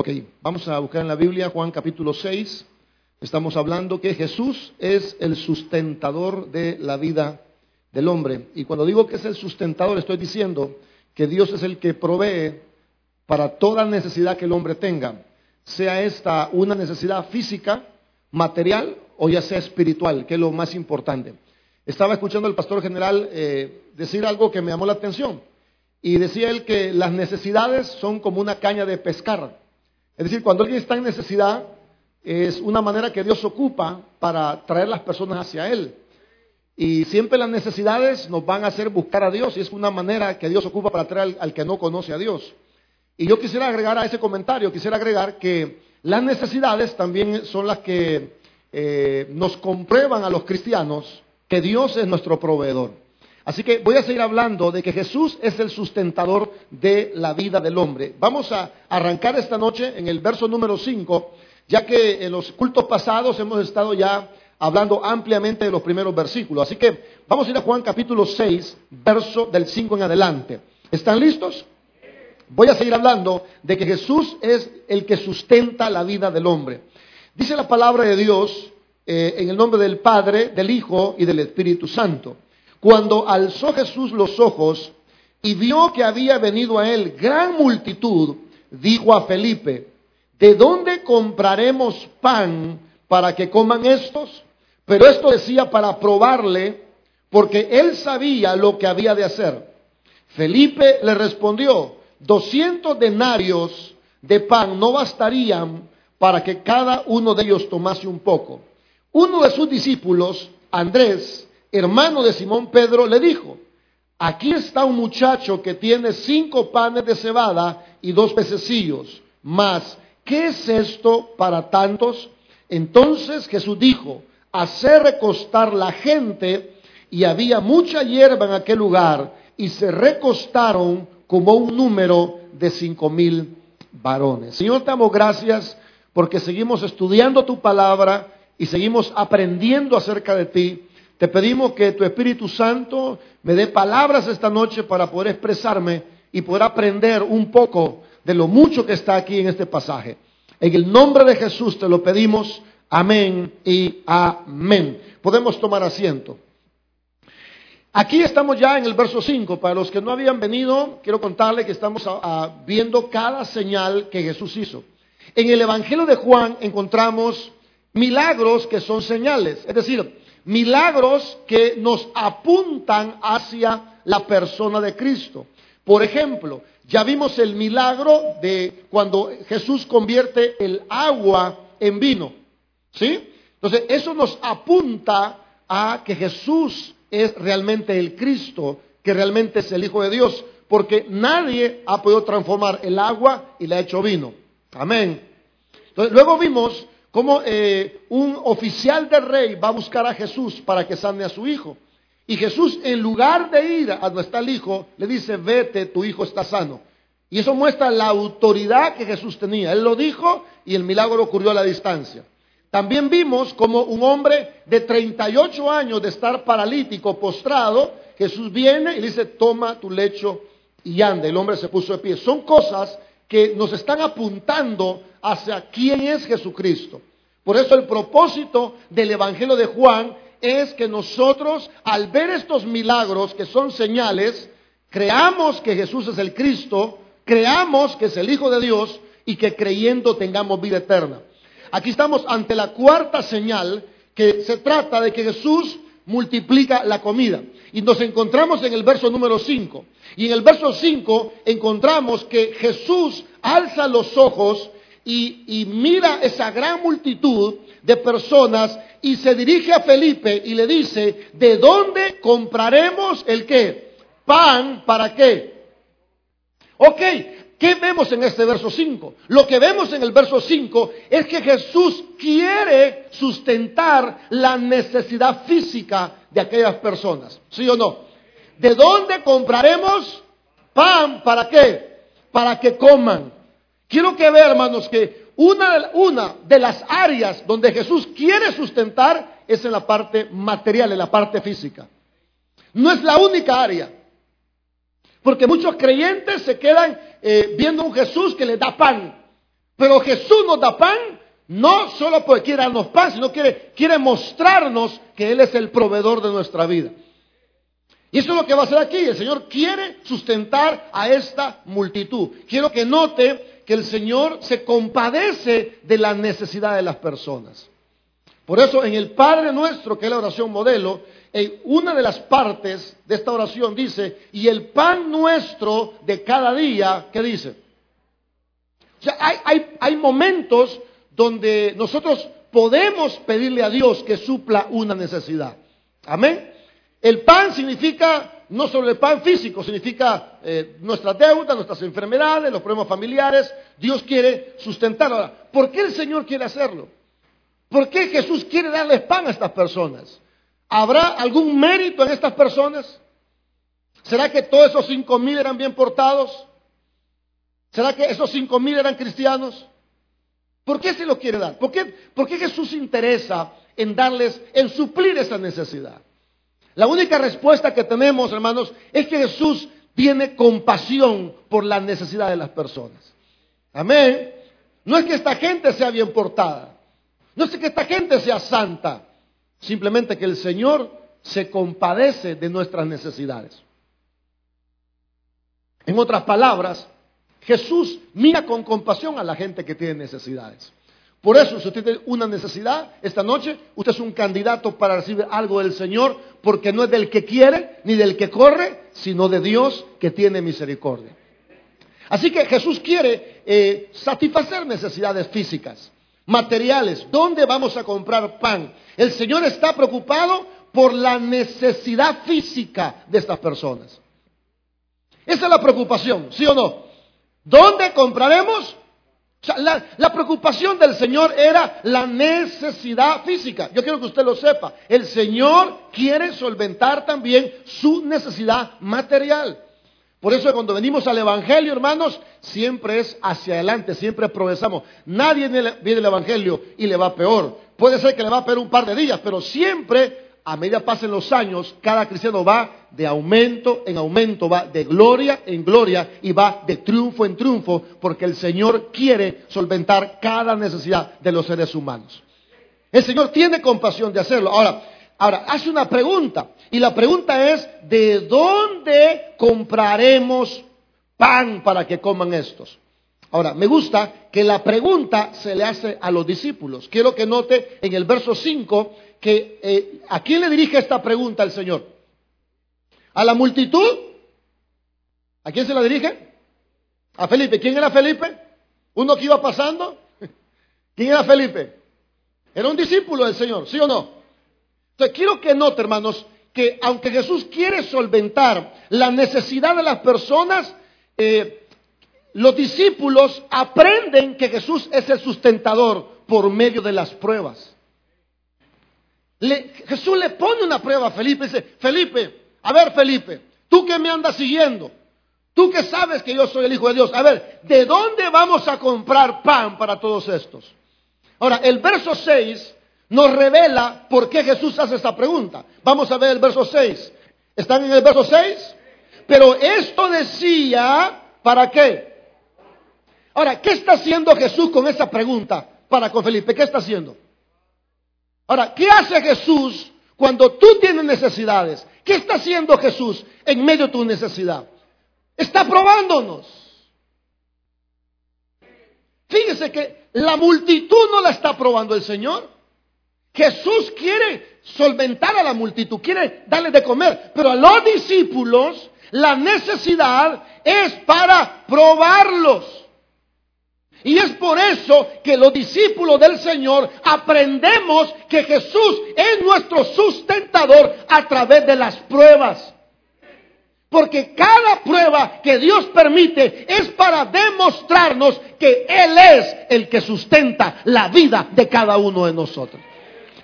Ok, vamos a buscar en la Biblia Juan capítulo 6. Estamos hablando que Jesús es el sustentador de la vida del hombre. Y cuando digo que es el sustentador, estoy diciendo que Dios es el que provee para toda necesidad que el hombre tenga, sea esta una necesidad física, material o ya sea espiritual, que es lo más importante. Estaba escuchando al pastor general eh, decir algo que me llamó la atención. Y decía él que las necesidades son como una caña de pescar. Es decir, cuando alguien está en necesidad, es una manera que Dios ocupa para traer las personas hacia Él. Y siempre las necesidades nos van a hacer buscar a Dios y es una manera que Dios ocupa para traer al, que no conoce a Dios. Y yo quisiera agregar a ese comentario, quisiera agregar que las necesidades también son las que eh, nos comprueban a los cristianos que Dios es nuestro proveedor. Así que voy a seguir hablando de que Jesús es el sustentador de la vida del hombre. Vamos a arrancar esta noche en el verso número 5, ya que en los cultos pasados hemos estado ya hablando ampliamente de los primeros versículos. Así que vamos a ir a Juan capítulo 6, verso del 5 en adelante. ¿Están listos? Voy a seguir hablando de que Jesús es el que sustenta la vida del hombre. Dice la palabra de Dios eh, en el nombre del Padre, del Hijo y del Espíritu Santo. Cuando alzó Jesús los ojos y vio que había venido a él gran multitud, dijo a Felipe, ¿de dónde compraremos pan para que coman estos? Pero esto decía para probarle, porque él sabía lo que había de hacer. Felipe le respondió, doscientos denarios de pan no bastarían para que cada uno de ellos tomase un poco. Uno de sus discípulos, Andrés, hermano de Simón Pedro, le dijo, aquí está un muchacho que tiene cinco panes de cebada y dos pececillos, mas, ¿qué es esto para tantos? Entonces Jesús dijo, hacer recostar la gente, y había mucha hierba en aquel lugar, y se recostaron como un número de cinco mil varones. Señor, te damos gracias porque seguimos estudiando tu palabra y seguimos aprendiendo acerca de ti. Te pedimos que tu Espíritu Santo me dé palabras esta noche para poder expresarme y poder aprender un poco de lo mucho que está aquí en este pasaje. En el nombre de Jesús te lo pedimos. Amén y amén. Podemos tomar asiento. Aquí estamos ya en el verso 5. Para los que no habían venido, quiero contarles que estamos viendo cada señal que Jesús hizo. En el Evangelio de Juan encontramos milagros que son señales. Es decir, milagros que nos apuntan hacia la persona de Cristo. Por ejemplo, ya vimos el milagro de cuando Jesús convierte el agua en vino. ¿Sí? Entonces, eso nos apunta a que Jesús es realmente el Cristo, que realmente es el Hijo de Dios, porque nadie ha podido transformar el agua y la ha hecho vino. Amén. Entonces, luego vimos como eh, un oficial del rey va a buscar a Jesús para que sane a su hijo. Y Jesús, en lugar de ir a donde está el hijo, le dice, vete, tu hijo está sano. Y eso muestra la autoridad que Jesús tenía. Él lo dijo y el milagro ocurrió a la distancia. También vimos como un hombre de 38 años de estar paralítico, postrado, Jesús viene y le dice, toma tu lecho y anda. El hombre se puso de pie. Son cosas que nos están apuntando hacia quién es Jesucristo. Por eso el propósito del Evangelio de Juan es que nosotros, al ver estos milagros que son señales, creamos que Jesús es el Cristo, creamos que es el Hijo de Dios y que creyendo tengamos vida eterna. Aquí estamos ante la cuarta señal que se trata de que Jesús multiplica la comida. Y nos encontramos en el verso número 5. Y en el verso 5 encontramos que Jesús alza los ojos y, mira esa gran multitud de personas y se dirige a Felipe y le dice, ¿de dónde compraremos el qué? Pan, ¿para qué? Ok, ¿qué vemos en este verso 5? Lo que vemos en el verso 5 es que Jesús quiere sustentar la necesidad física de aquellas personas, ¿sí o no? ¿De dónde compraremos pan? ¿Para qué? Para que coman. Quiero que vean, hermanos, que una, de las áreas donde Jesús quiere sustentar es en la parte material, en la parte física. No es la única área. Porque muchos creyentes se quedan eh, viendo un Jesús que les da pan. Pero Jesús nos da pan no solo porque quiere darnos pan, sino quiere, quiere mostrarnos que Él es el proveedor de nuestra vida. Y eso es lo que va a hacer aquí. El Señor quiere sustentar a esta multitud. Quiero que note que el Señor se compadece de la necesidad de las personas. Por eso en el Padre nuestro, que es la oración modelo, en una de las partes de esta oración dice, y el pan nuestro de cada día, ¿qué dice? O sea, hay, hay, hay momentos donde nosotros podemos pedirle a Dios que supla una necesidad. Amén. El pan significa no solo el pan físico, significa eh, nuestras deudas, nuestras enfermedades, los problemas familiares. Dios quiere sustentar. Ahora, ¿por qué el Señor quiere hacerlo? ¿Por qué Jesús quiere darles pan a estas personas? ¿Habrá algún mérito en estas personas? ¿Será que todos esos cinco mil eran bien portados? ¿Será que esos cinco mil eran cristianos? ¿Por qué se lo quiere dar? ¿Por qué, ¿Por qué Jesús interesa en darles, en suplir esa necesidad? La única respuesta que tenemos, hermanos, es que Jesús tiene compasión por la necesidad de las personas. Amén. No es que esta gente sea bien portada. No es que esta gente sea santa. Simplemente que el Señor se compadece de nuestras necesidades. En otras palabras, Jesús mira con compasión a la gente que tiene necesidades. Por eso, si usted tiene una necesidad esta noche, usted es un candidato para recibir algo del Señor, porque no es del que quiere ni del que corre, sino de Dios que tiene misericordia. Así que Jesús quiere eh, satisfacer necesidades físicas, materiales. ¿Dónde vamos a comprar pan? El Señor está preocupado por la necesidad física de estas personas. Esa es la preocupación, ¿sí o no? ¿Dónde compraremos? La, preocupación del Señor era la necesidad física. Yo quiero que usted lo sepa. El Señor quiere solventar también su necesidad material. Por eso cuando venimos al Evangelio, hermanos, siempre es hacia adelante, siempre progresamos. Nadie viene al Evangelio y le va peor. Puede ser que le va peor un par de días, pero siempre a medida pasen los años, cada cristiano va de aumento en aumento, va de gloria en gloria y va de triunfo en triunfo, porque el Señor quiere solventar cada necesidad de los seres humanos. El Señor tiene compasión de hacerlo. Ahora, ahora hace una pregunta, y la pregunta es, ¿de dónde compraremos pan para que coman estos? Ahora, me gusta que la pregunta se le hace a los discípulos. Quiero que note en el verso 5 que eh, ¿a quién le dirige esta pregunta el Señor? ¿A la multitud? ¿A quién se la dirige? A Felipe. ¿Quién era Felipe? ¿Uno que iba pasando? ¿Quién era Felipe? Era un discípulo del Señor, ¿sí o no? Entonces quiero que note, hermanos, que aunque Jesús quiere solventar la necesidad de las personas, eh, los discípulos aprenden que Jesús es el sustentador por medio de las pruebas. Jesús le pone una prueba a Felipe. Dice, Felipe, a ver Felipe, tú que me andas siguiendo, tú que sabes que yo soy el Hijo de Dios, a ver, ¿de dónde vamos a comprar pan para todos estos? Ahora, el verso 6 nos revela por qué Jesús hace esta pregunta. Vamos a ver el verso 6. ¿Están en el verso 6? Pero esto decía, ¿para qué? Ahora, ¿qué está haciendo Jesús con esa pregunta para con Felipe? ¿Qué está haciendo? Ahora, ¿qué hace Jesús cuando tú tienes necesidades? ¿Qué está haciendo Jesús en medio de tu necesidad? Está probándonos. Fíjese que la multitud no la está probando el Señor. Jesús quiere solventar a la multitud, quiere darle de comer, pero a los discípulos la necesidad es para probarlos. Y es por eso que los discípulos del Señor aprendemos que Jesús es nuestro sustentador a través de las pruebas. Porque cada prueba que Dios permite es para demostrarnos que Él es el que sustenta la vida de cada uno de nosotros.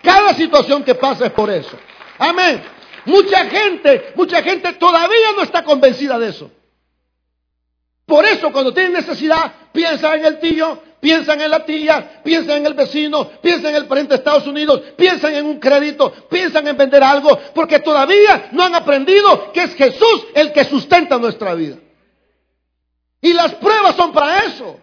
Cada situación que pasa es por eso. Amén. Mucha gente, mucha gente todavía no está convencida de eso. Por eso cuando tienen necesidad, piensan en el tío, piensan en la tía, piensan en el vecino, piensan en el pariente de Estados Unidos, piensan en un crédito, piensan en vender algo, porque todavía no han aprendido que es Jesús el que sustenta nuestra vida. Y las pruebas son para eso.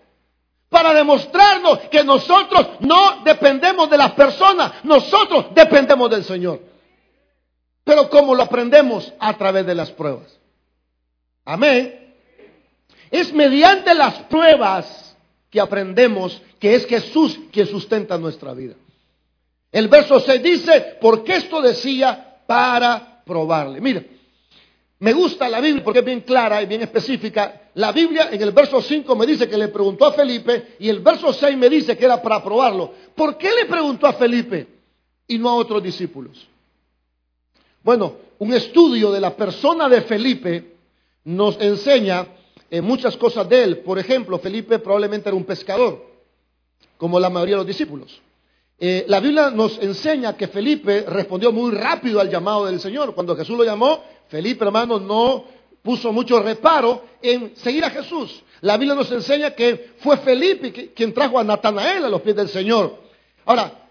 para demostrarnos que nosotros no dependemos de las personas, nosotros dependemos del Señor. Pero ¿cómo lo aprendemos? A través de las pruebas. Amén. Es mediante las pruebas que aprendemos que es Jesús quien sustenta nuestra vida. El verso 6 dice, porque esto decía para probarle. Mire, me gusta la Biblia porque es bien clara y bien específica. La Biblia en el verso 5 me dice que le preguntó a Felipe y el verso 6 me dice que era para probarlo. ¿Por qué le preguntó a Felipe y no a otros discípulos? Bueno, un estudio de la persona de Felipe nos enseña eh, muchas cosas de él. Por ejemplo, Felipe probablemente era un pescador, como la mayoría de los discípulos. Eh, la Biblia nos enseña que Felipe respondió muy rápido al llamado del Señor. Cuando Jesús lo llamó, Felipe, hermano, no puso mucho reparo en seguir a Jesús. La Biblia nos enseña que fue Felipe quien trajo a Natanael a los pies del Señor. Ahora,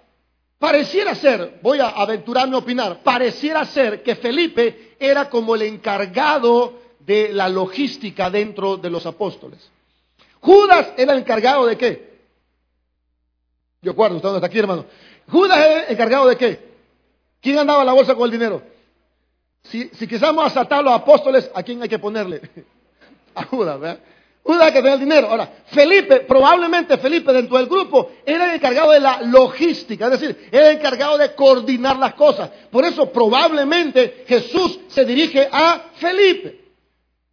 pareciera ser, voy a aventurarme a opinar, pareciera ser que Felipe era como el encargado de la logística dentro de los apóstoles. Judas era el encargado de qué? Yo acuerdo, usted está aquí, hermano. Judas era el encargado de qué? ¿Quién andaba la bolsa con el dinero? Si, si quisiéramos asaltar a los apóstoles, ¿a quién hay que ponerle? A Judas, ¿verdad? Judas que tenía el dinero. Ahora, Felipe, probablemente Felipe dentro del grupo era el encargado de la logística, es decir, era el encargado de coordinar las cosas. Por eso probablemente Jesús se dirige a Felipe.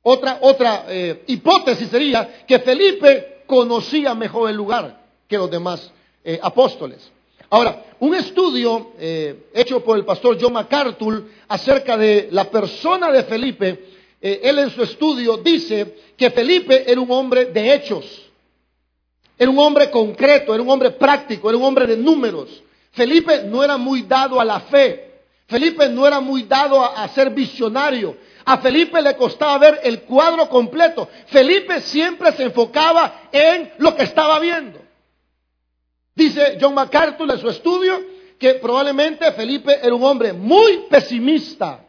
Otra, otra eh, hipótesis sería que Felipe conocía mejor el lugar que los demás eh, apóstoles. Ahora, un estudio eh, hecho por el pastor John MacArthur acerca de la persona de Felipe, él en su estudio dice que Felipe era un hombre de hechos, era un hombre concreto, era un hombre práctico, era un hombre de números. Felipe no era muy dado a la fe, Felipe no era muy dado a ser visionario, a Felipe le costaba ver el cuadro completo. Felipe siempre se enfocaba en lo que estaba viendo. Dice John MacArthur en su estudio que probablemente Felipe era un hombre muy pesimista,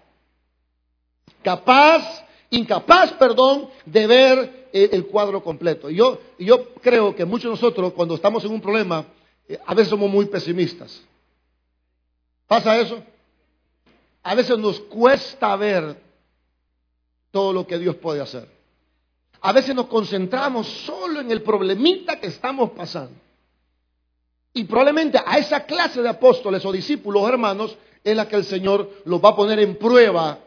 capaz, incapaz, perdón, de ver el, cuadro completo. Yo, yo creo que muchos de nosotros cuando estamos en un problema, eh, a veces somos muy pesimistas. ¿Pasa eso? A veces nos cuesta ver todo lo que Dios puede hacer. A veces nos concentramos solo en el problemita que estamos pasando. Y probablemente a esa clase de apóstoles o discípulos, hermanos, es la que el Señor los va a poner en prueba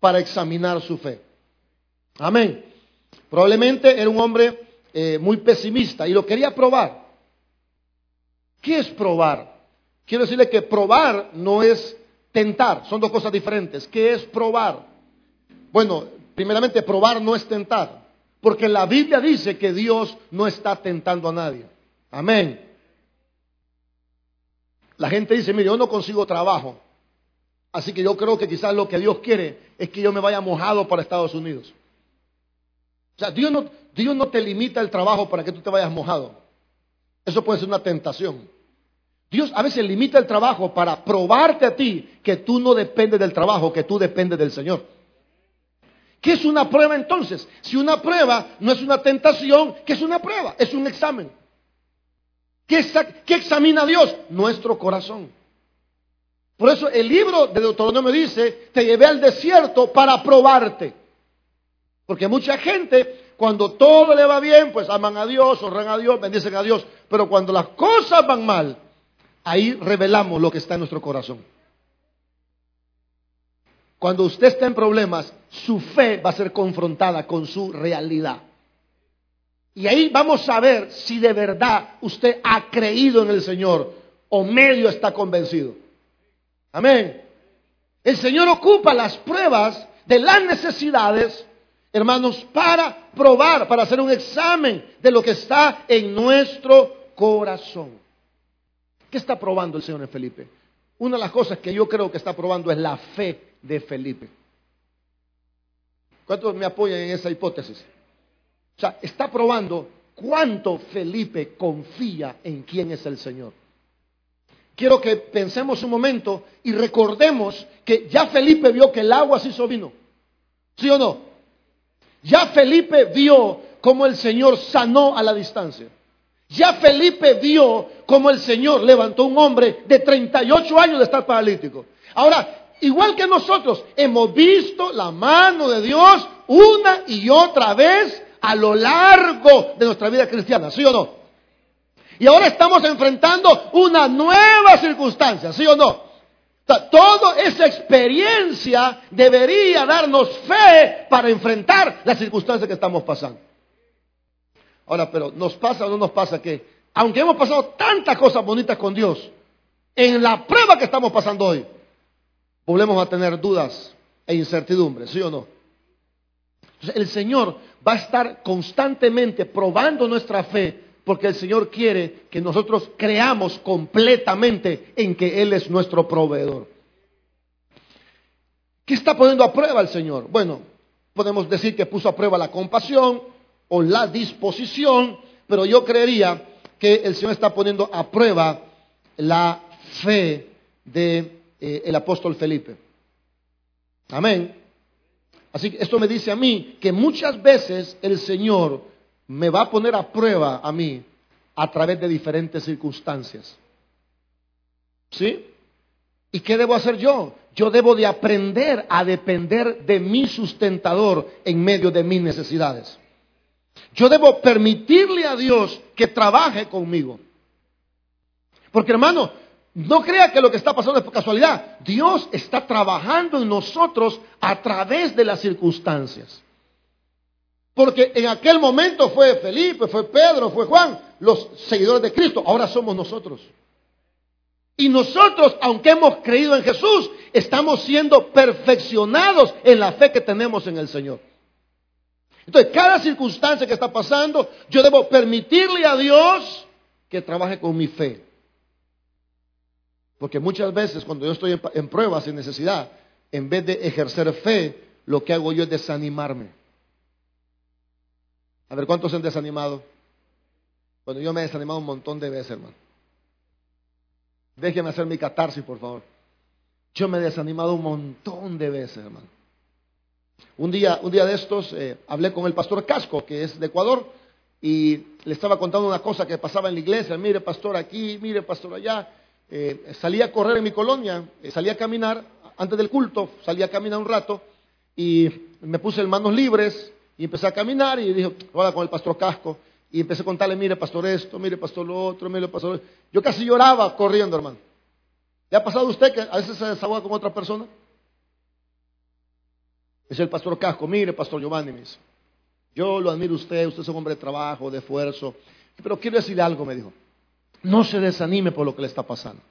para examinar su fe. Amén. Probablemente era un hombre eh, muy pesimista y lo quería probar. ¿Qué es probar? Quiero decirle que probar no es tentar, son dos cosas diferentes. ¿Qué es probar? Bueno, primeramente probar no es tentar, porque la Biblia dice que Dios no está tentando a nadie. Amén. La gente dice, mire, yo no consigo trabajo. Así que yo creo que quizás lo que Dios quiere es que yo me vaya mojado para Estados Unidos. O sea, Dios no, Dios no te limita el trabajo para que tú te vayas mojado. Eso puede ser una tentación. Dios a veces limita el trabajo para probarte a ti que tú no dependes del trabajo, que tú dependes del Señor. ¿Qué es una prueba entonces? Si una prueba no es una tentación, ¿qué es una prueba? Es un examen. ¿Qué, examina Dios? Nuestro corazón. Por eso el libro de Deuteronomio dice, te llevé al desierto para probarte. Porque mucha gente, cuando todo le va bien, pues aman a Dios, honran a Dios, bendicen a Dios. Pero cuando las cosas van mal, ahí revelamos lo que está en nuestro corazón. Cuando usted está en problemas, su fe va a ser confrontada con su realidad. Y ahí vamos a ver si de verdad usted ha creído en el Señor o medio está convencido. Amén. El Señor ocupa las pruebas de las necesidades, hermanos, para probar, para hacer un examen de lo que está en nuestro corazón. ¿Qué está probando el Señor en Felipe? Una de las cosas que yo creo que está probando es la fe de Felipe. ¿Cuántos me apoyan en esa hipótesis? O sea, está probando cuánto Felipe confía en quién es el Señor. Quiero que pensemos un momento y recordemos que ya Felipe vio que el agua se hizo vino. ¿Sí o no? Ya Felipe vio cómo el Señor sanó a la distancia. Ya Felipe vio como el Señor levantó un hombre de 38 años de estar paralítico. Ahora, igual que nosotros, hemos visto la mano de Dios una y otra vez a lo largo de nuestra vida cristiana, ¿sí o no? Y ahora estamos enfrentando una nueva circunstancia, ¿sí o no? toda esa experiencia debería darnos fe para enfrentar las circunstancias que estamos pasando. Ahora, pero ¿nos pasa o no nos pasa que, aunque hemos pasado tantas cosas bonitas con Dios, en la prueba que estamos pasando hoy, volvemos a tener dudas e incertidumbres, ¿sí o no? Entonces, el Señor va a estar constantemente probando nuestra fe porque el Señor quiere que nosotros creamos completamente en que Él es nuestro proveedor. ¿Qué está poniendo a prueba el Señor? Bueno, podemos decir que puso a prueba la compasión o la disposición, pero yo creería que el Señor está poniendo a prueba la fe de, eh, apóstol Felipe. Amén. Así que esto me dice a mí que muchas veces el Señor me va a poner a prueba a mí a través de diferentes circunstancias. ¿Sí? ¿Y qué debo hacer yo? Yo debo de aprender a depender de mi sustentador en medio de mis necesidades. Yo debo permitirle a Dios que trabaje conmigo. Porque hermano, no crea que lo que está pasando es por casualidad. Dios está trabajando en nosotros a través de las circunstancias. Porque en aquel momento fue Felipe, fue Pedro, fue Juan, los seguidores de Cristo. Ahora somos nosotros. Y nosotros, aunque hemos creído en Jesús, estamos siendo perfeccionados en la fe que tenemos en el Señor. Entonces, cada circunstancia que está pasando, yo debo permitirle a Dios que trabaje con mi fe. Porque muchas veces cuando yo estoy en pruebas, en necesidad, en vez de ejercer fe, lo que hago yo es desanimarme. A ver, ¿cuántos se han desanimado? Bueno, yo me he desanimado un montón de veces, hermano. Déjenme hacer mi catarsis, por favor. Yo me he desanimado un montón de veces, hermano. Un día, un día de estos eh, hablé con el pastor Casco, que es de Ecuador, y le estaba contando una cosa que pasaba en la iglesia. Mire, pastor, aquí, mire, pastor, allá. Eh, salí a correr en mi colonia, eh, salí a caminar antes del culto, salí a caminar un rato y me puse en manos libres y empecé a caminar y dijo, hola con el pastor Casco. Y empecé a contarle, mire pastor esto, mire pastor lo otro, mire pastor... Yo casi lloraba corriendo, hermano. ¿Le ha pasado a usted que a veces se desahoga con otra persona? Es el pastor Casco, mire pastor Giovanni, me dice. Yo lo admiro a usted, usted es un hombre de trabajo, de esfuerzo. Pero quiero decirle algo, me dijo. No se desanime por lo que le está pasando.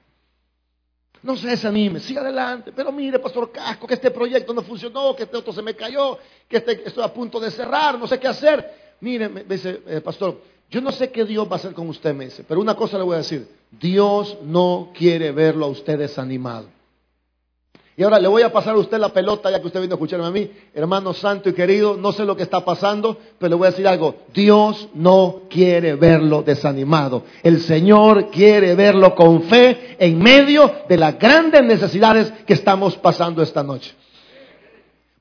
No se desanime, siga adelante. Pero mire, Pastor Casco, que este proyecto no funcionó, que este otro se me cayó, que este, estoy a punto de cerrar, no sé qué hacer. Mire, me dice, eh, Pastor, yo no sé qué Dios va a hacer con usted, me dice, pero una cosa le voy a decir. Dios no quiere verlo a usted desanimado. Y ahora le voy a pasar a usted la pelota, ya que usted vino a escucharme a mí, hermano santo y querido, no sé lo que está pasando, pero le voy a decir algo, Dios no quiere verlo desanimado. El Señor quiere verlo con fe en medio de las grandes necesidades que estamos pasando esta noche.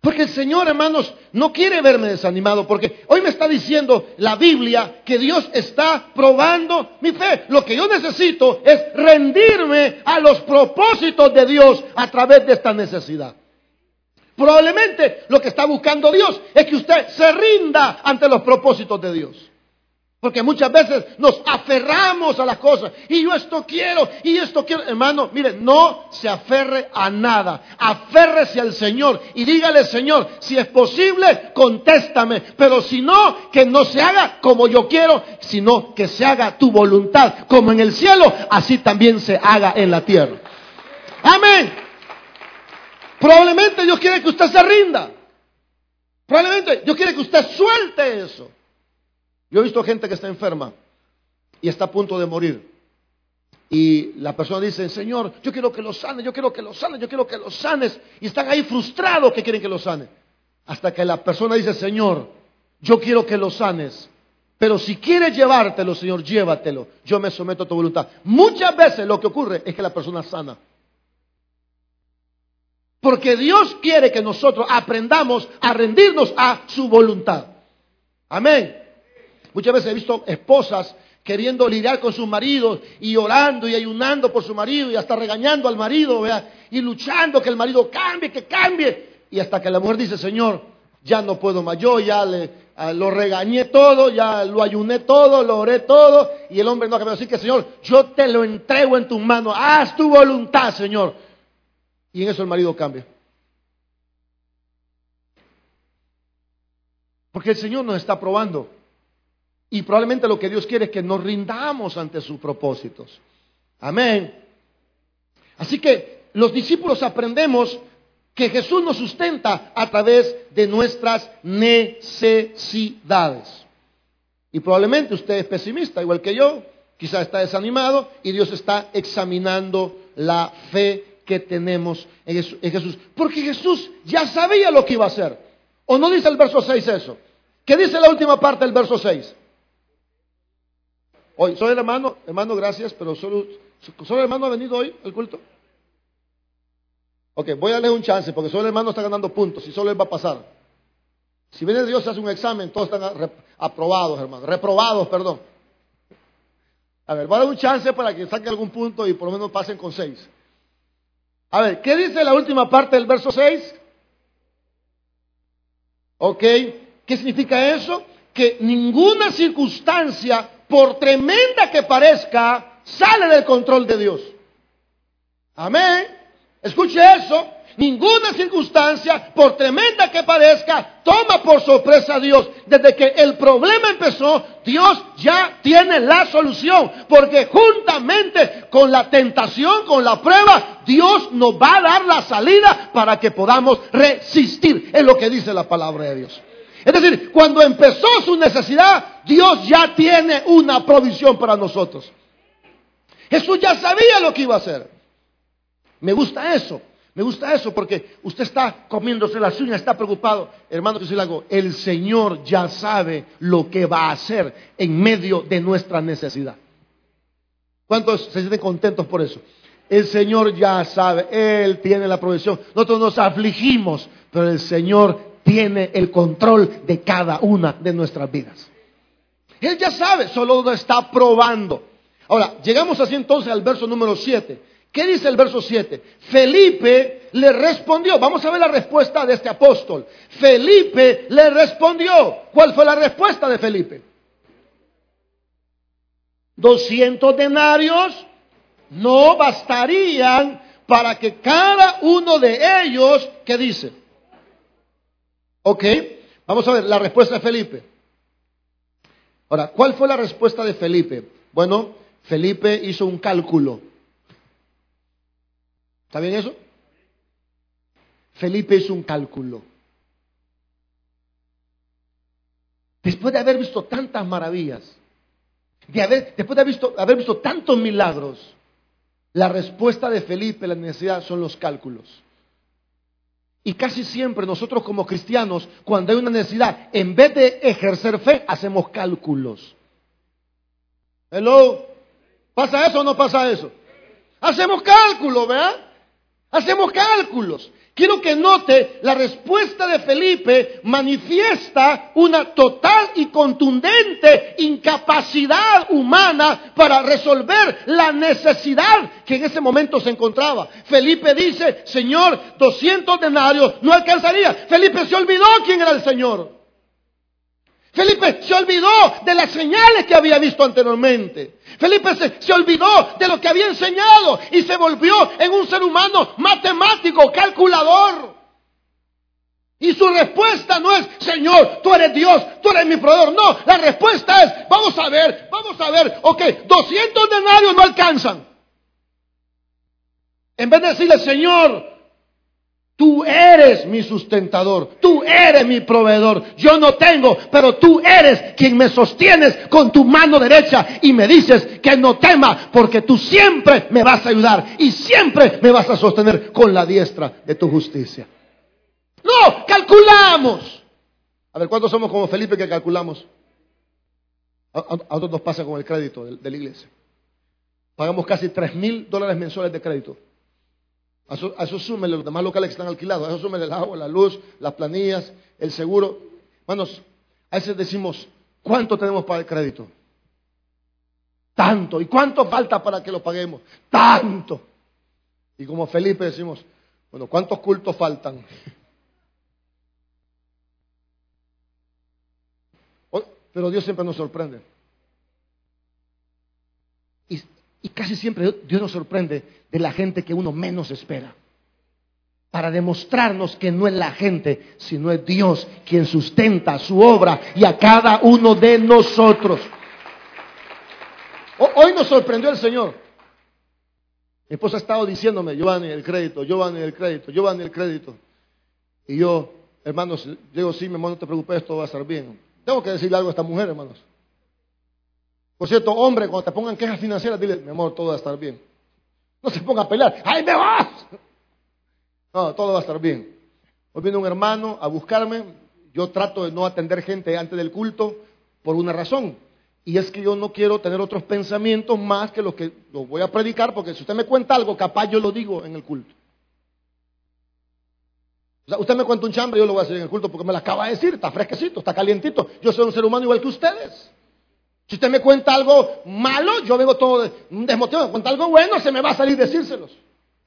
Porque el Señor, hermanos, no quiere verme desanimado, porque hoy me está diciendo la Biblia que Dios está probando mi fe. Lo que yo necesito es rendirme a los propósitos de Dios a través de esta necesidad. Probablemente lo que está buscando Dios es que usted se rinda ante los propósitos de Dios. Porque muchas veces nos aferramos a las cosas. Y yo esto quiero, y esto quiero. Hermano, mire, no se aferre a nada. Aférrese al Señor y dígale, Señor, si es posible, contéstame. Pero si no, que no se haga como yo quiero, sino que se haga tu voluntad. Como en el cielo, así también se haga en la tierra. Amén. Probablemente Dios quiere que usted se rinda. Probablemente Dios quiere que usted suelte eso. Yo he visto gente que está enferma y está a punto de morir. Y la persona dice, Señor, yo quiero que lo sane, yo quiero que lo sane, yo quiero que lo sanes. Y están ahí frustrados que quieren que lo sane. Hasta que la persona dice, Señor, yo quiero que lo sanes. Pero si quieres llevártelo, Señor, llévatelo. Yo me someto a tu voluntad. Muchas veces lo que ocurre es que la persona sana. Porque Dios quiere que nosotros aprendamos a rendirnos a su voluntad. Amén. Muchas veces he visto esposas queriendo lidiar con sus maridos y orando y ayunando por su marido y hasta regañando al marido, y luchando que el marido cambie, que cambie. Y hasta que la mujer dice, Señor, ya no puedo más, yo ya le, lo regañé todo, ya lo ayuné todo, lo oré todo, y el hombre no ha cambiado. Así que, Señor, yo te lo entrego en tus manos, haz tu voluntad, Señor. Y en eso el marido cambia. Porque el Señor nos está probando. Y probablemente lo que Dios quiere es que nos rindamos ante sus propósitos. Amén. Así que los discípulos aprendemos que Jesús nos sustenta a través de nuestras necesidades. Y probablemente usted es pesimista, igual que yo, quizá está desanimado y Dios está examinando la fe que tenemos en Jesús. Porque Jesús ya sabía lo que iba a hacer. ¿O no dice el verso 6 eso? ¿Qué dice la última parte del verso 6? Hoy, soy el hermano, hermano, gracias, pero solo, solo el hermano ha venido hoy al culto. Ok, voy a darle un chance porque solo el hermano está ganando puntos y solo él va a pasar. Si viene Dios y hace un examen, todos están aprobados, hermano, reprobados, perdón. A ver, voy a dar un chance para que saque algún punto y por lo menos pasen con seis. A ver, ¿qué dice la última parte del verso 6? Ok, ¿qué significa eso? Que ninguna circunstancia por tremenda que parezca, sale del control de Dios. Amén. Escuche eso. Ninguna circunstancia, por tremenda que parezca, toma por sorpresa a Dios. Desde que el problema empezó, Dios ya tiene la solución. Porque juntamente con la tentación, con la prueba, Dios nos va a dar la salida para que podamos resistir. Es lo que dice la palabra de Dios. Es decir, cuando empezó su necesidad, Dios ya tiene una provisión para nosotros. Jesús ya sabía lo que iba a hacer. Me gusta eso. Me gusta eso porque usted está comiéndose las uñas, está preocupado. Hermano, que hago, el Señor ya sabe lo que va a hacer en medio de nuestra necesidad. ¿Cuántos se sienten contentos por eso? El Señor ya sabe, Él tiene la provisión. Nosotros nos afligimos, pero el Señor tiene el control de cada una de nuestras vidas. Él ya sabe, solo lo está probando. Ahora, llegamos así entonces al verso número 7. ¿Qué dice el verso 7? Felipe le respondió. Vamos a ver la respuesta de este apóstol. Felipe le respondió. ¿Cuál fue la respuesta de Felipe? 200 denarios no bastarían para que cada uno de ellos, ¿qué dice? Ok, vamos a ver la respuesta de Felipe. Ahora, ¿cuál fue la respuesta de Felipe? Bueno, Felipe hizo un cálculo. ¿Está bien eso? Felipe hizo un cálculo. Después de haber visto tantas maravillas, de haber, después de haber visto, haber visto tantos milagros, la respuesta de Felipe, la necesidad, son los cálculos. Y casi siempre nosotros como cristianos, cuando hay una necesidad, en vez de ejercer fe, hacemos cálculos. Hello, ¿pasa eso o no pasa eso? Hacemos cálculos, ¿verdad? Hacemos cálculos. Quiero que note, la respuesta de Felipe manifiesta una total y contundente incapacidad humana para resolver la necesidad que en ese momento se encontraba. Felipe dice, Señor, 200 denarios no alcanzaría. Felipe se olvidó quién era el Señor. Felipe se olvidó de las señales que había visto anteriormente. Felipe se, olvidó de lo que había enseñado y se volvió en un ser humano matemático, calculador. Y su respuesta no es, Señor, tú eres Dios, tú eres mi proveedor. No, la respuesta es, vamos a ver, vamos a ver, ok, 200 denarios no alcanzan. En vez de decirle, Señor, Tú eres mi sustentador, tú eres mi proveedor. Yo no tengo, pero tú eres quien me sostienes con tu mano derecha y me dices que no tema porque tú siempre me vas a ayudar y siempre me vas a sostener con la diestra de tu justicia. No, calculamos. A ver, ¿cuántos somos como Felipe que calculamos? A, nosotros nos pasa con el crédito de, de la iglesia. Pagamos casi tres mil dólares mensuales de crédito. A eso, a los demás locales que están alquilados, a eso súmele el agua, la luz, las planillas, el seguro. Hermanos, a veces decimos, ¿cuánto tenemos para el crédito? Tanto. ¿Y cuánto falta para que lo paguemos? Tanto. Y como Felipe decimos, bueno, ¿cuántos cultos faltan? Pero Dios siempre nos sorprende. Y, y, casi siempre Dios nos sorprende de la gente que uno menos espera. Para demostrarnos que no es la gente, sino es Dios quien sustenta su obra y a cada uno de nosotros. Hoy nos sorprendió el Señor. Mi esposa ha estado diciéndome, Giovanni, el crédito, Giovanni, el crédito, Giovanni, el crédito. Y yo, hermanos, digo, sí, mi hermano, no te preocupes, todo va a estar bien. Tengo que decirle algo a esta mujer, hermanos. Por cierto, hombre, cuando te pongan quejas financieras, dile, mi amor, todo va a estar bien. No se ponga a pelear, ¡ay, me vas! No, todo va a estar bien. Hoy viene un hermano a buscarme. Yo trato de no atender gente antes del culto por una razón. Y es que yo no quiero tener otros pensamientos más que los que los voy a predicar, porque si usted me cuenta algo, capaz yo lo digo en el culto. O sea, usted me cuenta un chambre, yo lo voy a decir en el culto porque me lo acaba de decir, está fresquecito, está calientito. Yo soy un ser humano igual que ustedes. Si usted me cuenta algo malo, yo vengo todo desmotivado. Cuenta algo bueno, se me va a salir decírselos.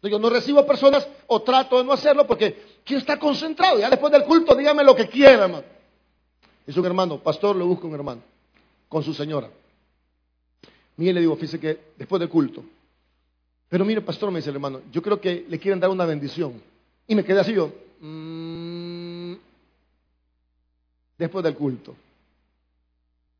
Yo no recibo personas o trato de no hacerlo porque ¿quién está concentrado? Ya después del culto, dígame lo que quiera, hermano. Es un hermano, pastor, le busca un hermano con su señora. Mire, le digo, fíjese que después del culto. Pero mire, pastor, me dice el hermano, yo creo que le quieren dar una bendición. Y me quedé así yo, mmm, después del culto.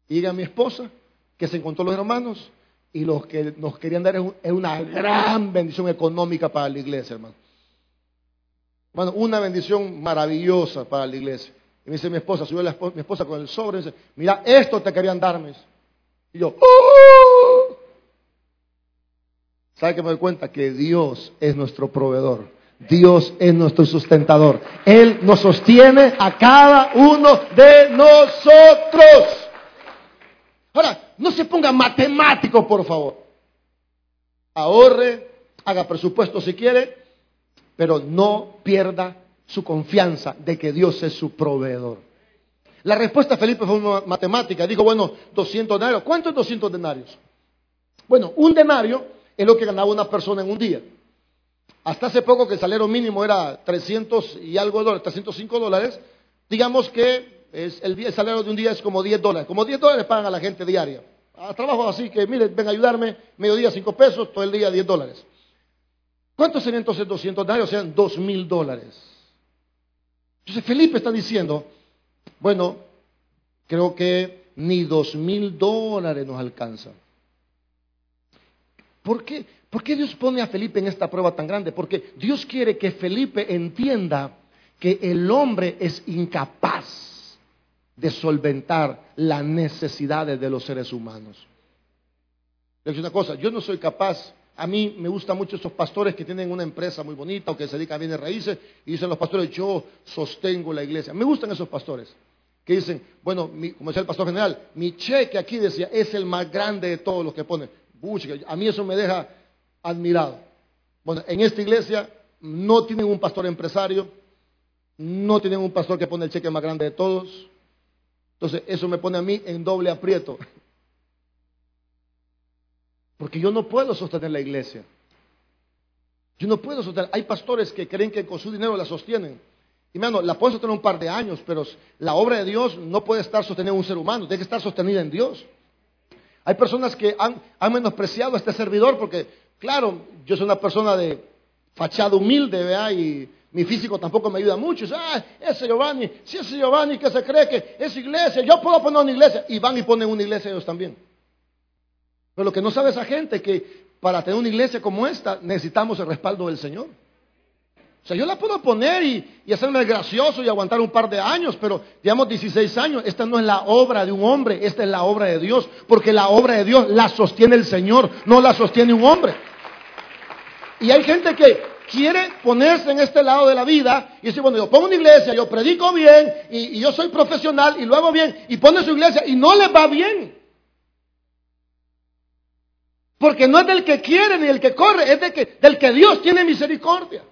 Y a mi esposa, que se encontró los hermanos, y los que nos querían dar es una gran bendición económica para la iglesia, hermano. Bueno, una bendición maravillosa para la iglesia. Y me dice mi esposa, subió mi esposa con el sobre y dice, mira, esto te querían darme. Y yo, ¡Oh! ¿sabe que me doy cuenta? Que Dios es nuestro proveedor. Dios es nuestro sustentador. Él nos sostiene a cada uno de nosotros. Ahora, no se ponga matemático, por favor. Ahorre, haga presupuesto si quiere, pero no pierda su confianza de que Dios es su proveedor. La respuesta de Felipe fue matemática. Dijo, bueno, 200 denarios. ¿Cuántos 200 denarios? Bueno, un denario es lo que ganaba una persona en un día. Hasta hace poco que el salario mínimo era 300 y algo de dólares, 305 dólares. Digamos que es el, salario de un día es como 10 dólares. Como 10 dólares pagan a la gente diaria. A trabajo así que, mire, ven a ayudarme, mediodía 5 pesos, todo el día 10 dólares. ¿Cuántos serían entonces 200 denarios? Serían 2 mil dólares. Entonces Felipe está diciendo, bueno, creo que ni dos mil dólares nos alcanzan. ¿Por qué? ¿Por qué Dios pone a Felipe en esta prueba tan grande? Porque Dios quiere que Felipe entienda que el hombre es incapaz de solventar las necesidades de los seres humanos. Le una cosa, yo no soy capaz a mí me gustan mucho esos pastores que tienen una empresa muy bonita o que se dedican a bienes raíces y dicen los pastores, yo sostengo la iglesia. Me gustan esos pastores que dicen, bueno, como decía el pastor general, mi cheque aquí decía, es el más grande de todos los que ponen. a mí eso me deja admirado. Bueno, en esta iglesia no tienen un pastor empresario, no tienen un pastor que pone el cheque más grande de todos. Entonces, eso me pone a mí en doble aprieto. Porque yo no puedo sostener la iglesia. Yo no puedo sostener. Hay pastores que creen que con su dinero la sostienen. Y mano, la pueden sostener un par de años, pero la obra de Dios no puede estar sostenida en un ser humano, tiene que estar sostenida en Dios. Hay personas que han, menospreciado a este servidor porque, claro, yo soy una persona de fachada humilde, ¿verdad? Y mi físico tampoco me ayuda mucho. ah, ese Giovanni, si ese Giovanni que se cree que es iglesia, yo puedo poner una iglesia. Y van y ponen una iglesia ellos también. Pero lo que no sabe esa gente es que para tener una iglesia como esta necesitamos el respaldo del Señor. O sea, yo la puedo poner y, hacerme gracioso y aguantar un par de años, pero digamos 16 años, esta no es la obra de un hombre, esta es la obra de Dios, porque la obra de Dios la sostiene el Señor, no la sostiene un hombre. Y hay gente que quiere ponerse en este lado de la vida y dice, bueno, yo pongo una iglesia, yo predico bien y, yo soy profesional y lo hago bien y pone su iglesia y no le va bien. Porque no es del que quiere ni del que corre, es que, del que Dios tiene misericordia.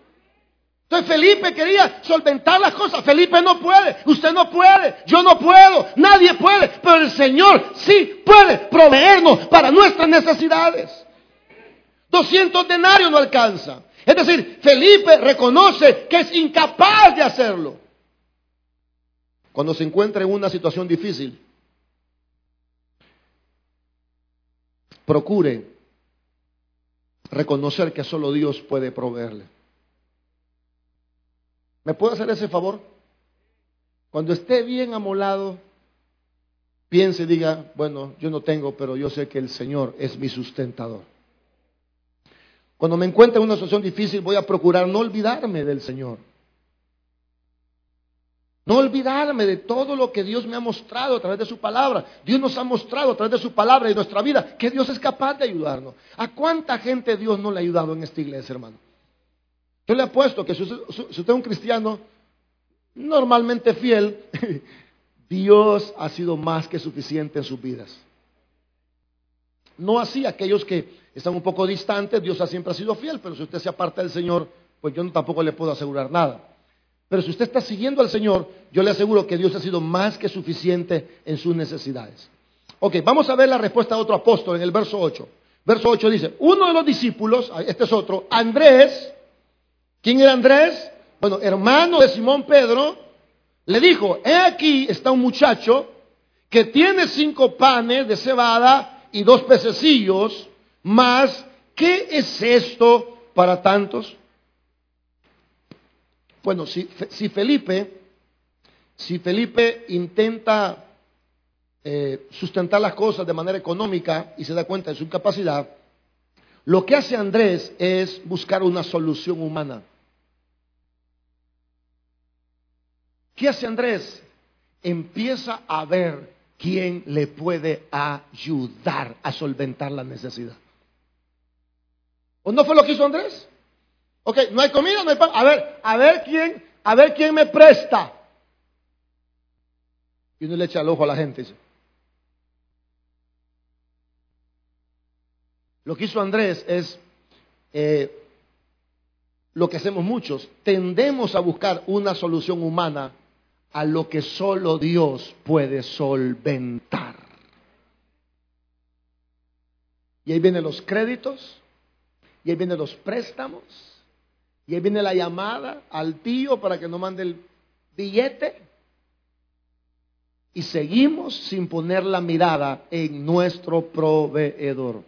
Entonces Felipe quería solventar las cosas. Felipe no puede, usted no puede, yo no puedo, nadie puede, pero el Señor sí puede proveernos para nuestras necesidades. 200 denarios no alcanza. Es decir, Felipe reconoce que es incapaz de hacerlo. Cuando se encuentra en una situación difícil, procure reconocer que solo Dios puede proveerle. ¿Me puede hacer ese favor? Cuando esté bien amolado, piense y diga, bueno, yo no tengo, pero yo sé que el Señor es mi sustentador. Cuando me encuentre en una situación difícil, voy a procurar no olvidarme del Señor. No olvidarme de todo lo que Dios me ha mostrado a través de su palabra. Dios nos ha mostrado a través de su palabra y nuestra vida que Dios es capaz de ayudarnos. ¿A cuánta gente Dios no le ha ayudado en esta iglesia, hermano? Yo le apuesto que si usted, si usted es un cristiano normalmente fiel, Dios ha sido más que suficiente en sus vidas. No así aquellos que están un poco distantes, Dios siempre ha sido fiel, pero si usted se aparta del Señor, pues yo tampoco le puedo asegurar nada. Pero si usted está siguiendo al Señor, yo le aseguro que Dios ha sido más que suficiente en sus necesidades. Ok, vamos a ver la respuesta de otro apóstol en el verso 8. Verso 8 dice, uno de los discípulos, este es otro, Andrés, ¿quién era Andrés? Bueno, hermano de Simón Pedro, le dijo, he aquí está un muchacho que tiene cinco panes de cebada y dos pececillos, más, ¿qué es esto para tantos? Bueno, si, Felipe, si Felipe intenta eh, sustentar las cosas de manera económica y se da cuenta de su incapacidad, lo que hace Andrés es buscar una solución humana. ¿Qué hace Andrés? Empieza a ver quién le puede ayudar a solventar la necesidad. ¿O no fue lo que hizo Andrés? Ok, no hay comida, no hay pan. A ver, a ver quién, a ver quién me presta. Y uno le echa el ojo a la gente. Lo que hizo Andrés es eh, lo que hacemos muchos. Tendemos a buscar una solución humana a lo que solo Dios puede solventar. Y ahí vienen los créditos, y ahí vienen los préstamos, y ahí viene la llamada al tío para que no mande el billete. Y seguimos sin poner la mirada en nuestro proveedor.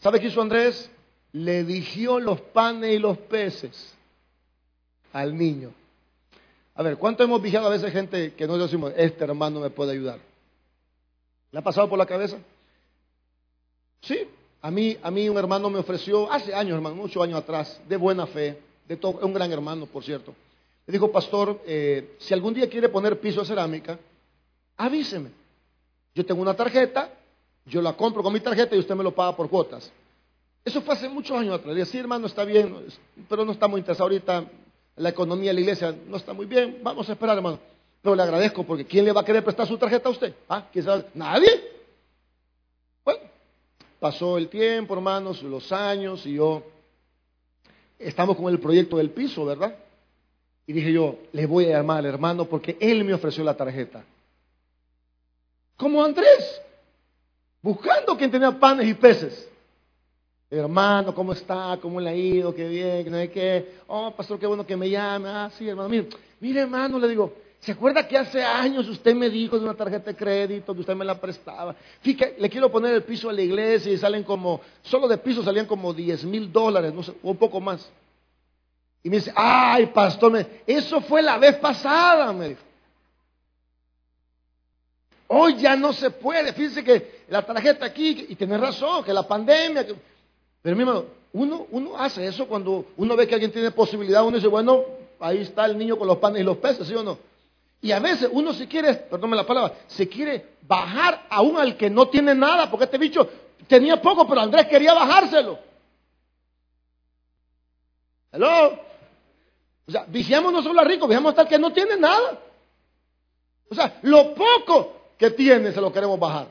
¿Sabe qué hizo Andrés? Le dijo los panes y los peces al niño. A ver, ¿cuánto hemos vigiado a veces gente que no decimos, este hermano me puede ayudar? ¿Le ha pasado por la cabeza? Sí, a mí, a mí un hermano me ofreció, hace años, hermano, muchos años atrás, de buena fe, de todo, un gran hermano, por cierto. Le dijo, pastor, eh, si algún día quiere poner piso de cerámica, avíseme. Yo tengo una tarjeta, yo la compro con mi tarjeta y usted me lo paga por cuotas. Eso fue hace muchos años atrás. Le dije, sí, hermano, está bien, pero no está muy interesado ahorita. La economía de la iglesia no está muy bien. Vamos a esperar, hermano. Pero le agradezco porque ¿quién le va a querer prestar su tarjeta a usted? ¿Ah? ¿Quién sabe? ¿Nadie? Pasó el tiempo, hermanos, los años, y yo estamos con el proyecto del piso, ¿verdad? Y dije yo, le voy a llamar al hermano porque él me ofreció la tarjeta. Como Andrés, buscando quien tenía panes y peces. Hermano, ¿cómo está? ¿Cómo le ha ido? Qué bien, no hay qué. Oh, pastor, qué bueno que me llame. Ah, sí, hermano. Mire, mire, hermano, le digo, ¿Se acuerda que hace años usted me dijo de una tarjeta de crédito que usted me la prestaba? Fíjate, le quiero poner el piso a la iglesia y salen como, solo de piso salían como 10 mil dólares, no sé, un poco más. Y me dice, ay, pastor, eso fue la vez pasada, me dijo. Hoy ya no se puede. Fíjese que la tarjeta aquí, y tiene razón, que la pandemia. Pero mi hermano, uno, uno hace eso cuando uno ve que alguien tiene posibilidad, uno dice, bueno, ahí está el niño con los panes y los peces, ¿sí o no? Y a veces uno se quiere, perdónme la palabra, se quiere bajar aún al que no tiene nada, porque este bicho tenía poco, pero Andrés quería bajárselo. Hello. O sea, vigilamos no solo a rico, vigilamos hasta el que no tiene nada. O sea, lo poco que tiene se lo queremos bajar.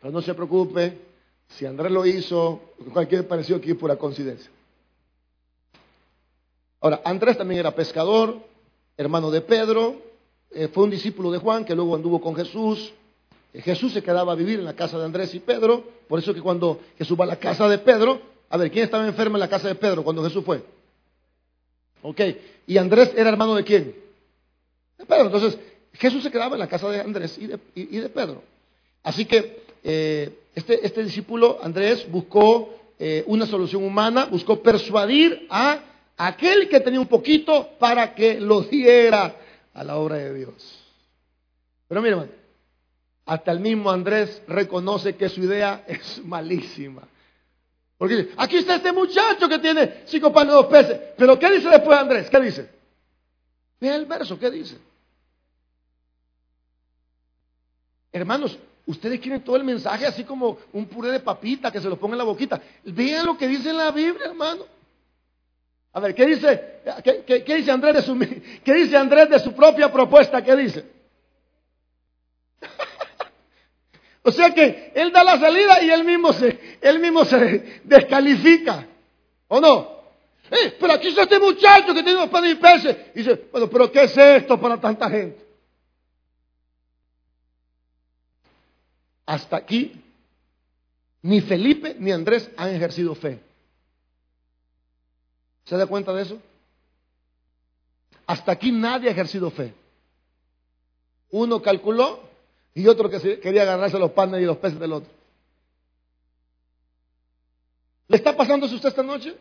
Pero no se preocupe, si Andrés lo hizo, cualquier parecido aquí es pura coincidencia. Ahora, Andrés también era pescador, hermano de Pedro, eh, fue un discípulo de Juan que luego anduvo con Jesús, Jesús se quedaba a vivir en la casa de Andrés y Pedro, por eso que cuando Jesús va a la casa de Pedro, a ver, ¿quién estaba enfermo en la casa de Pedro cuando Jesús fue? Ok, ¿y Andrés era hermano de quién? De Pedro. Entonces, Jesús se quedaba en la casa de Andrés y de, Pedro. Así que eh, este, este, discípulo, Andrés, buscó eh, una solución humana, buscó persuadir a aquel que tenía un poquito para que lo diera a la obra de Dios. Pero mira, hasta el mismo Andrés reconoce que su idea es malísima. Porque aquí está este muchacho que tiene cinco panes y dos peces. Pero ¿qué dice después Andrés? ¿Qué dice? Mira el verso, ¿qué dice? Hermanos, ustedes quieren todo el mensaje así como un puré de papita que se lo ponga en la boquita. Vean lo que dice la Biblia, hermano. A ver, ¿qué dice, qué, dice Andrés de su, propia propuesta? ¿Qué dice? o sea que él da la salida y él mismo se, él mismo se descalifica. ¿O no? Eh, pero aquí está este muchacho que tiene unos panes y peces. Y dice, bueno, pero ¿qué es esto para tanta gente? Hasta aquí, ni Felipe ni Andrés han ejercido fe. ¿Se da cuenta de eso? Hasta aquí nadie ha ejercido fe. Uno calculó y otro que quería agarrarse los panes y los peces del otro. ¿Le está pasando eso usted esta noche?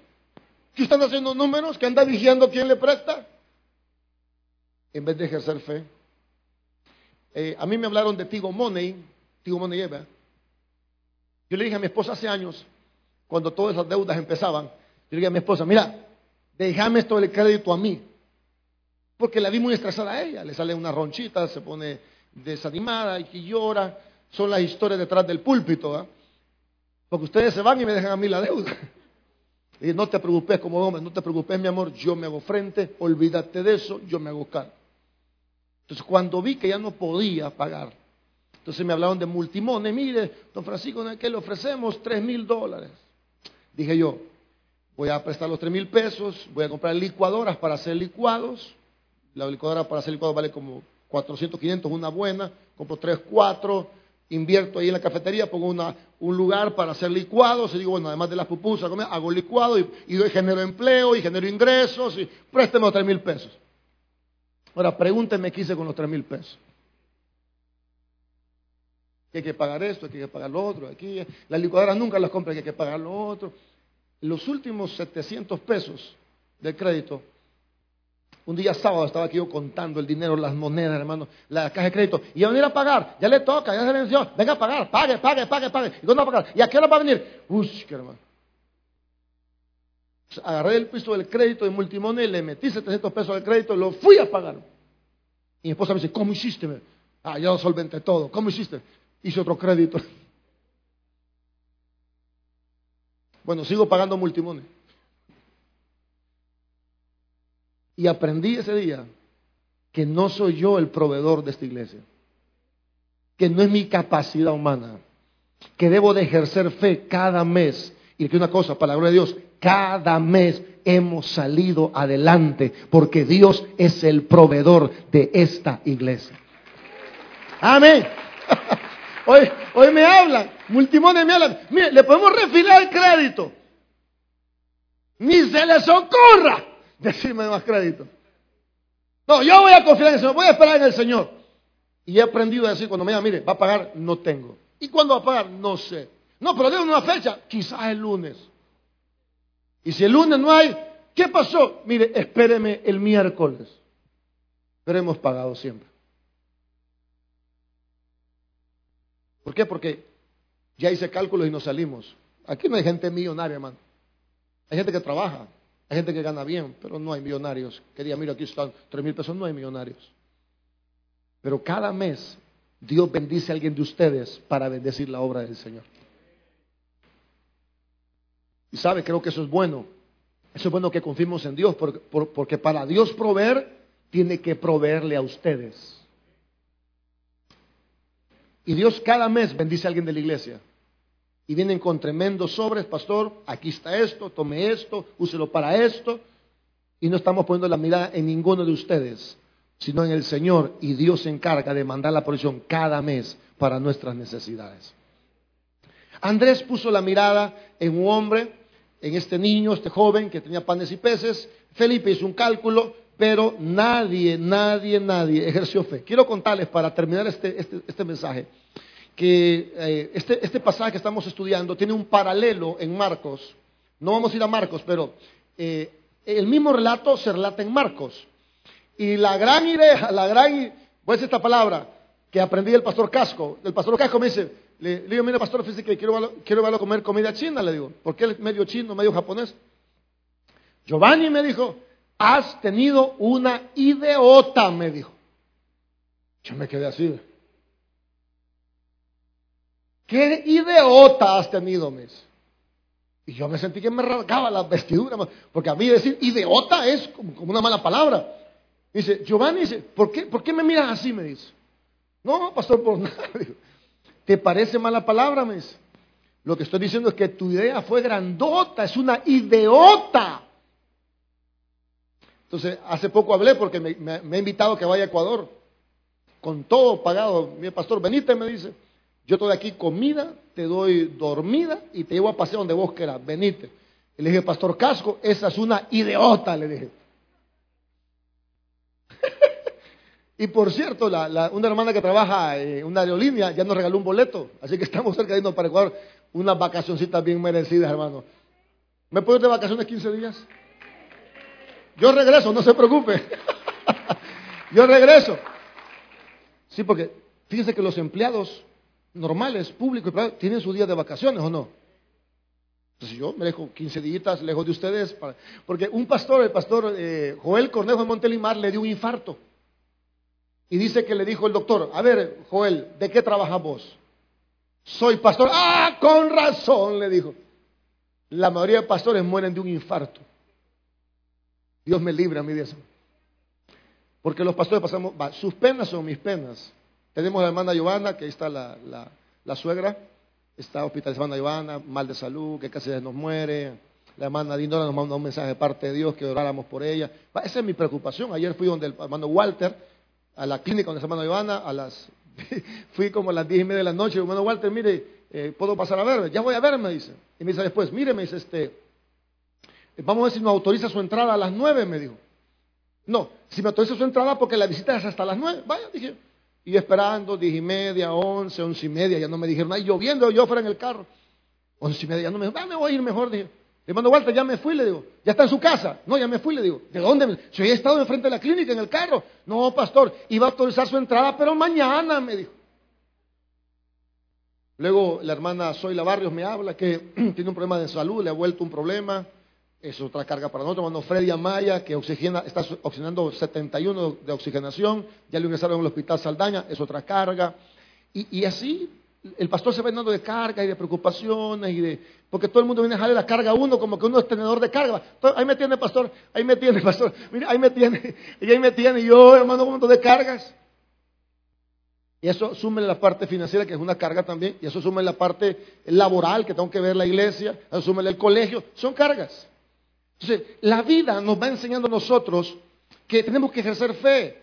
¿Que usted anda haciendo números? ¿Que anda vigiando quién le presta? En vez de ejercer fe. Eh, a mí me hablaron de Tigo Money, Tigo Money Eva. Yo le dije a mi esposa hace años, cuando todas esas deudas empezaban, yo le dije a mi esposa, mira, déjame esto el crédito a mí. Porque la vi muy estresada a ella, le sale una ronchita, se pone desanimada y llora. Son las historias detrás del púlpito. Porque ustedes se van y me dejan a mí la deuda. Y no te preocupes como hombre, no te preocupes mi amor, yo me hago frente, olvídate de eso, yo me hago cargo. Entonces cuando vi que ya no podía pagar, entonces me hablaron de multimone, mire, don Francisco, ¿qué le ofrecemos? Tres mil dólares. Dije yo, voy a prestar los tres mil pesos, voy a comprar licuadoras para hacer licuados. La licuadora para hacer licuados vale como 400, 500, una buena. Compro tres, cuatro, invierto ahí en la cafetería, pongo una, un lugar para hacer licuados. Y digo, bueno, además de las pupusas, hago licuado y, genero empleo y genero ingresos y présteme los tres mil pesos. Ahora, pregúntenme qué hice con los tres mil pesos. Que hay que pagar esto, que hay que pagar lo otro. Aquí, las licuadoras nunca las compran, que hay que pagar lo otro los últimos 700 pesos de crédito, un día sábado estaba aquí yo contando el dinero, las monedas, hermano, la caja de crédito. Y ya venir a pagar, ya le toca, ya se venció. Venga a pagar, pague, pague, pague, pague. ¿Y cuándo va a pagar? ¿Y a qué hora va a venir? Uy, qué hermano. agarré el piso del crédito de multimoney, le metí 700 pesos al crédito, lo fui a pagar. Y mi esposa me dice, ¿cómo hiciste? Ah, ya lo solventé todo. ¿Cómo hiciste? Hice otro crédito. Bueno, sigo pagando multimone. Y aprendí ese día que no soy yo el proveedor de esta iglesia, que no es mi capacidad humana, que debo de ejercer fe cada mes. Y que una cosa, para la gloria de Dios, cada mes hemos salido adelante porque Dios es el proveedor de esta iglesia. Amén. Hoy, me hablan, multimones me hablan. Mire, le podemos refilar el crédito. Ni se les ocurra decirme más crédito. No, yo voy a confiar en el Señor, voy a esperar en el Señor. Y he aprendido a decir, cuando me digan, mire, va a pagar, no tengo. ¿Y cuándo va a pagar? No sé. No, pero déme una fecha, quizás el lunes. Y si el lunes no hay, ¿qué pasó? Mire, espéreme el miércoles. Pero hemos pagado siempre. ¿Por qué? Porque ya hice cálculos y nos salimos. Aquí no hay gente millonaria, hermano. Hay gente que trabaja, hay gente que gana bien, pero no hay millonarios. Quería, mira, aquí están tres mil pesos, no hay millonarios. Pero cada mes Dios bendice a alguien de ustedes para bendecir la obra del Señor. Y sabe, creo que eso es bueno. Eso es bueno que confiemos en Dios, porque para Dios proveer, tiene que proveerle a ustedes. Y Dios cada mes bendice a alguien de la iglesia. Y vienen con tremendos sobres, pastor, aquí está esto, tome esto, úselo para esto. Y no estamos poniendo la mirada en ninguno de ustedes, sino en el Señor y Dios se encarga de mandar la provisión cada mes para nuestras necesidades. Andrés puso la mirada en un hombre, en este niño, este joven que tenía panes y peces. Felipe hizo un cálculo, pero nadie, nadie, nadie ejerció fe. Quiero contarles para terminar este, este, este mensaje que eh, este, este, pasaje que estamos estudiando tiene un paralelo en Marcos. No vamos a ir a Marcos, pero eh, el mismo relato se relata en Marcos. Y la gran idea, la gran, voy a decir esta palabra que aprendí del pastor Casco. El pastor Casco me dice, le, digo, mira pastor, fíjese que quiero, quiero verlo comer comida china, le digo, porque él es medio chino, medio japonés. Giovanni me dijo, has tenido una ideota, me dijo. Yo me quedé así. ¿Qué ideota has tenido, mes? Y yo me sentí que me rasgaba la vestidura, porque a mí decir ideota es como, una mala palabra. Dice, Giovanni, dice, ¿por qué, ¿por qué me miras así? Me dice. No, pastor, por nada. ¿Te parece mala palabra? Me dice. Lo que estoy diciendo es que tu idea fue grandota, es una ideota. Entonces, hace poco hablé porque me, me, ha invitado a que vaya a Ecuador, con todo pagado. Mi pastor, venite, me dice. Yo te doy aquí comida, te doy dormida y te llevo a pasear donde vos quieras, venite. Y le dije, pastor Casco, esa es una ideota, le dije. Y por cierto, una hermana que trabaja en una aerolínea ya nos regaló un boleto, así que estamos cerca de irnos para Ecuador, unas vacacioncitas bien merecidas, hermano. ¿Me puedo ir de vacaciones 15 días? Yo regreso, no se preocupe. Yo regreso. Sí, porque fíjese que los empleados normales, públicos tienen sus días de vacaciones o no. Entonces yo me dejo 15 días lejos de ustedes, porque un pastor, el pastor eh, Joel Cornejo de Montelimar, le dio un infarto. Y dice que le dijo el doctor, a ver, Joel, ¿de qué trabajas vos? Soy pastor. Ah, con razón, le dijo. La mayoría de pastores mueren de un infarto. Dios me libre a mí de eso. Porque los pastores pasamos, sus penas son mis penas. Tenemos a la hermana Giovanna, que ahí está la, la, suegra, está hospitalizada hermana Giovanna, mal de salud, que casi nos muere. La hermana Dindora nos manda un mensaje de parte de Dios que oráramos por ella. Esa es mi preocupación. Ayer fui donde el hermano Walter, a la clínica donde está hermano Ivana, a las, fui como a las diez y media de la noche, hermano Walter, mire, eh, ¿puedo pasar a verme? Ya voy a ver, me dice. Y me dice después, mire, me dice, este, vamos a ver si nos autoriza su entrada a las nueve, me dijo. No, si me autoriza su entrada porque la visita es hasta las nueve. Vaya, dije. Y esperando, diez y media, once, once y media, ya no me dijeron, ay, lloviendo, yo fuera en el carro. Once y media, ya no me dijo, ah, me voy a ir mejor, dije. Le mando Walter, ya me fui, le digo. Ya está en su casa. No, ya me fui, le digo. ¿De dónde? Si he estado enfrente de la clínica, en el carro. No, pastor, iba a autorizar su entrada, pero mañana, me dijo. Luego la hermana Zoila Barrios me habla que tiene un problema de salud, le ha vuelto un problema. Es otra carga para nosotros. Hermano Freddy Amaya, que oxigena, está oxigenando 71 de oxigenación. Ya le ingresaron el hospital Saldaña, es otra carga. Y, así el pastor se va llenando de carga y de preocupaciones y de porque todo el mundo viene a dejarle la carga a uno como que uno es tenedor de carga. ahí me tiene, pastor, ahí me tiene, pastor. Mira, ahí me tiene, y ahí me tiene, y yo, hermano, un montón de cargas. Y eso sume la parte financiera, que es una carga también, y eso sume la parte laboral, que tengo que ver la iglesia, eso sume el colegio, son cargas. Entonces, la vida nos va enseñando a nosotros que tenemos que ejercer fe.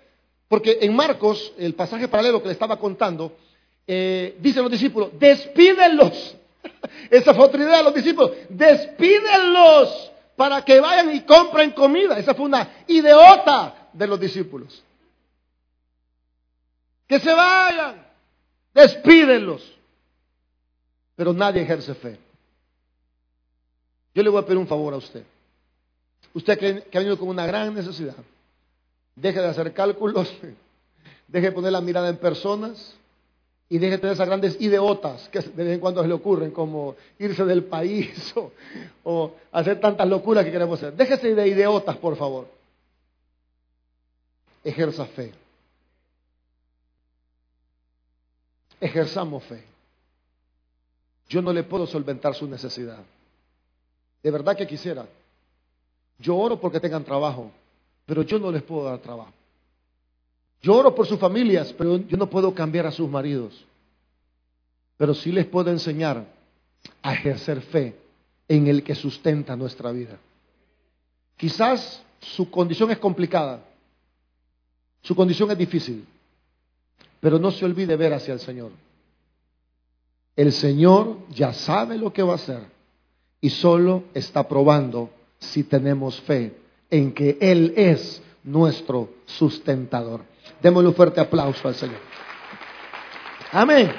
Porque en Marcos, el pasaje paralelo que le estaba contando, eh, dicen los discípulos, despídenlos. Esa fue otra idea de los discípulos, despídenlos para que vayan y compren comida. Esa fue una ideota de los discípulos. Que se vayan, despídenlos. Pero nadie ejerce fe. Yo le voy a pedir un favor a usted. Usted que, ha venido con una gran necesidad, deje de hacer cálculos, deje de poner la mirada en personas, y deje de tener esas grandes ideotas que de vez en cuando se le ocurren, como irse del país o, hacer tantas locuras que queremos hacer. Déjese de ideotas, por favor. Ejerza fe. Ejerzamos fe. Yo no le puedo solventar su necesidad. De verdad que quisiera. Yo oro porque tengan trabajo, pero yo no les puedo dar trabajo. Yo oro por sus familias, pero yo no puedo cambiar a sus maridos. Pero sí les puedo enseñar a ejercer fe en el que sustenta nuestra vida. Quizás su condición es complicada. Su condición es difícil, pero no se olvide ver hacia el Señor. El Señor ya sabe lo que va a hacer y solo está probando si tenemos fe en que Él es nuestro sustentador. Démosle un fuerte aplauso al Señor. Amén.